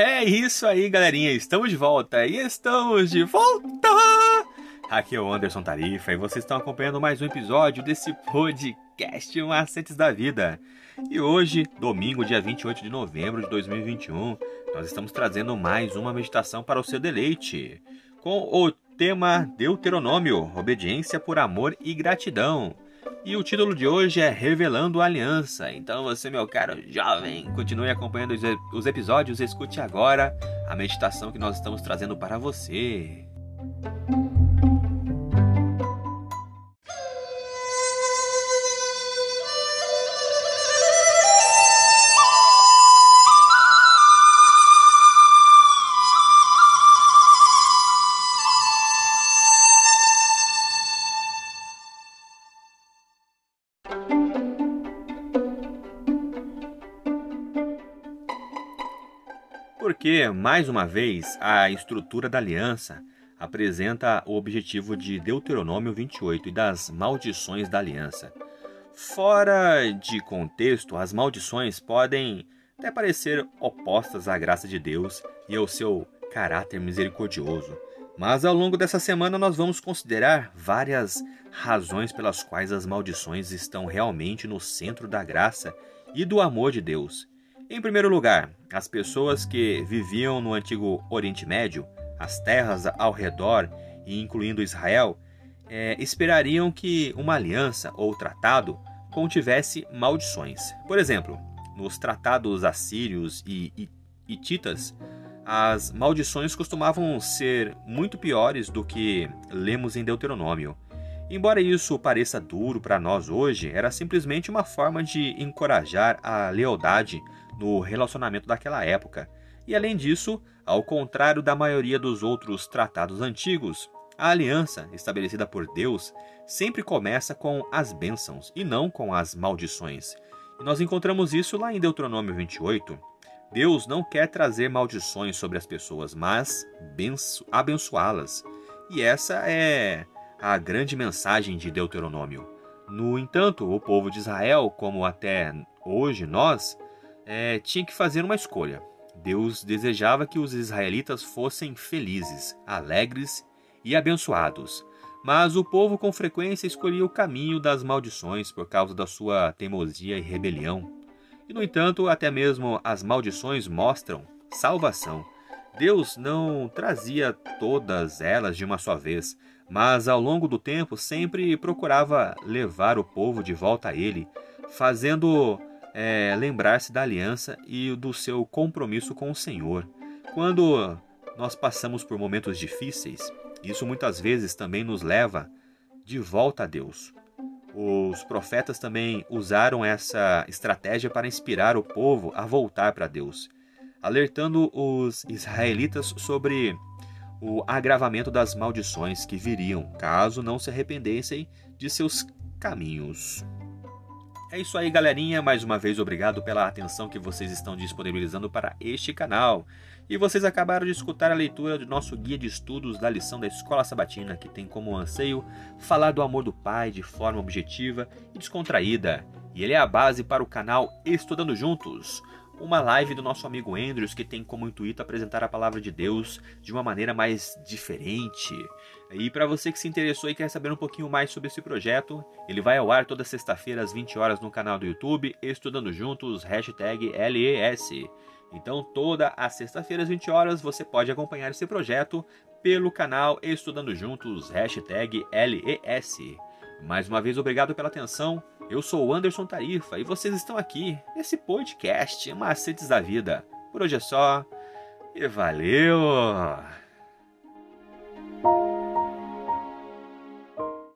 É isso aí, galerinha. Estamos de volta e estamos de volta! Aqui é o Anderson Tarifa e vocês estão acompanhando mais um episódio desse podcast Macetes da Vida. E hoje, domingo, dia 28 de novembro de 2021, nós estamos trazendo mais uma meditação para o seu deleite, com o tema Deuteronômio, obediência por amor e gratidão. E o título de hoje é Revelando a Aliança. Então você, meu caro jovem, continue acompanhando os episódios, escute agora a meditação que nós estamos trazendo para você. Porque, mais uma vez, a estrutura da aliança apresenta o objetivo de Deuteronômio 28 e das maldições da aliança. Fora de contexto, as maldições podem até parecer opostas à graça de Deus e ao seu caráter misericordioso. Mas ao longo dessa semana nós vamos considerar várias razões pelas quais as maldições estão realmente no centro da graça e do amor de Deus. Em primeiro lugar, as pessoas que viviam no antigo Oriente Médio, as terras ao redor e incluindo Israel, é, esperariam que uma aliança ou tratado contivesse maldições. Por exemplo, nos tratados assírios e hititas, as maldições costumavam ser muito piores do que lemos em Deuteronômio. Embora isso pareça duro para nós hoje, era simplesmente uma forma de encorajar a lealdade no relacionamento daquela época. E além disso, ao contrário da maioria dos outros tratados antigos, a aliança estabelecida por Deus sempre começa com as bênçãos e não com as maldições. E nós encontramos isso lá em Deuteronômio 28. Deus não quer trazer maldições sobre as pessoas, mas abençoá-las. E essa é a grande mensagem de Deuteronômio. No entanto, o povo de Israel, como até hoje nós, é, tinha que fazer uma escolha. Deus desejava que os israelitas fossem felizes, alegres e abençoados. Mas o povo com frequência escolhia o caminho das maldições por causa da sua teimosia e rebelião. E, no entanto, até mesmo as maldições mostram salvação. Deus não trazia todas elas de uma só vez, mas ao longo do tempo sempre procurava levar o povo de volta a Ele, fazendo é, lembrar-se da aliança e do seu compromisso com o Senhor. Quando nós passamos por momentos difíceis, isso muitas vezes também nos leva de volta a Deus. Os profetas também usaram essa estratégia para inspirar o povo a voltar para Deus, alertando os israelitas sobre o agravamento das maldições que viriam caso não se arrependessem de seus caminhos. É isso aí, galerinha. Mais uma vez, obrigado pela atenção que vocês estão disponibilizando para este canal. E vocês acabaram de escutar a leitura do nosso guia de estudos da lição da Escola Sabatina, que tem como anseio falar do amor do Pai de forma objetiva e descontraída. E ele é a base para o canal Estudando Juntos, uma live do nosso amigo Andrews que tem como intuito apresentar a palavra de Deus de uma maneira mais diferente. E para você que se interessou e quer saber um pouquinho mais sobre esse projeto, ele vai ao ar toda sexta-feira às 20 horas no canal do YouTube Estudando Juntos, hashtag LES. Então toda a sexta-feira às 20 horas você pode acompanhar esse projeto pelo canal Estudando Juntos, hashtag LES. Mais uma vez, obrigado pela atenção. Eu sou o Anderson Tarifa e vocês estão aqui nesse podcast Macetes da Vida. Por hoje é só e valeu!